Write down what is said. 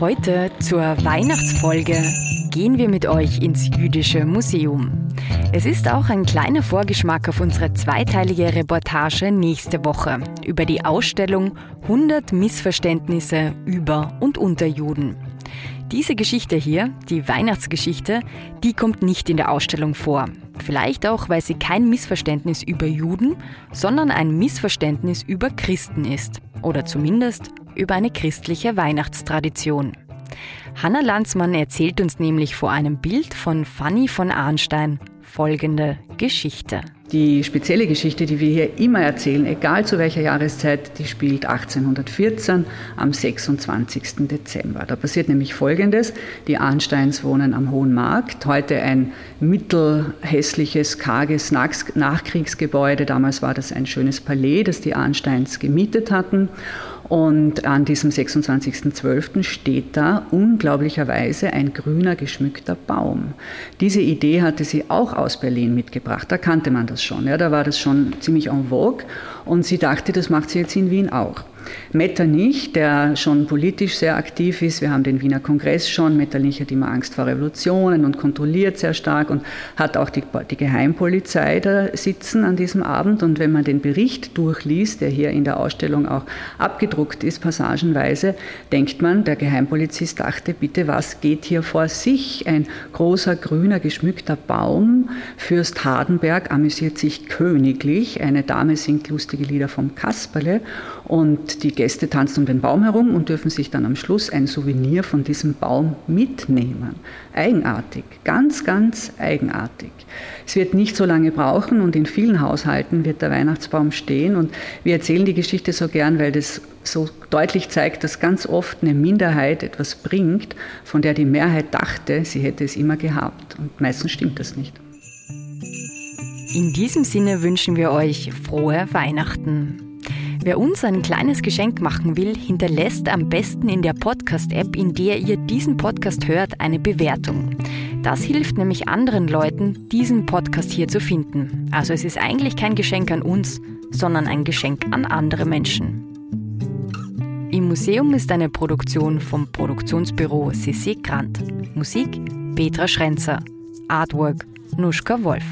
Heute zur Weihnachtsfolge gehen wir mit euch ins Jüdische Museum. Es ist auch ein kleiner Vorgeschmack auf unsere zweiteilige Reportage nächste Woche über die Ausstellung 100 Missverständnisse über und unter Juden. Diese Geschichte hier, die Weihnachtsgeschichte, die kommt nicht in der Ausstellung vor. Vielleicht auch, weil sie kein Missverständnis über Juden, sondern ein Missverständnis über Christen ist. Oder zumindest über eine christliche Weihnachtstradition. Hanna Lanzmann erzählt uns nämlich vor einem Bild von Fanny von Arnstein folgende Geschichte. Die spezielle Geschichte, die wir hier immer erzählen, egal zu welcher Jahreszeit, die spielt 1814 am 26. Dezember. Da passiert nämlich Folgendes. Die Arnsteins wohnen am Hohen Markt, heute ein mittelhässliches, karges Nachkriegsgebäude. Damals war das ein schönes Palais, das die Arnsteins gemietet hatten. Und an diesem 26.12. steht da unglaublicherweise ein grüner geschmückter Baum. Diese Idee hatte sie auch aus Berlin mitgebracht. Da kannte man das schon. Ja, da war das schon ziemlich en vogue. Und sie dachte, das macht sie jetzt in Wien auch. Metternich, der schon politisch sehr aktiv ist, wir haben den Wiener Kongress schon, Metternich hat immer Angst vor Revolutionen und kontrolliert sehr stark und hat auch die, die Geheimpolizei da sitzen an diesem Abend. Und wenn man den Bericht durchliest, der hier in der Ausstellung auch abgedruckt ist, passagenweise, denkt man, der Geheimpolizist dachte, bitte, was geht hier vor sich? Ein großer, grüner, geschmückter Baum. Fürst Hardenberg amüsiert sich königlich. Eine Dame singt lustige Lieder vom Kasperle die Gäste tanzen um den Baum herum und dürfen sich dann am Schluss ein Souvenir von diesem Baum mitnehmen. Eigenartig, ganz, ganz eigenartig. Es wird nicht so lange brauchen und in vielen Haushalten wird der Weihnachtsbaum stehen. Und wir erzählen die Geschichte so gern, weil das so deutlich zeigt, dass ganz oft eine Minderheit etwas bringt, von der die Mehrheit dachte, sie hätte es immer gehabt. Und meistens stimmt das nicht. In diesem Sinne wünschen wir euch frohe Weihnachten. Wer uns ein kleines Geschenk machen will, hinterlässt am besten in der Podcast-App, in der ihr diesen Podcast hört, eine Bewertung. Das hilft nämlich anderen Leuten, diesen Podcast hier zu finden. Also es ist eigentlich kein Geschenk an uns, sondern ein Geschenk an andere Menschen. Im Museum ist eine Produktion vom Produktionsbüro CC Grant. Musik Petra Schrenzer. Artwork Nuschka Wolf.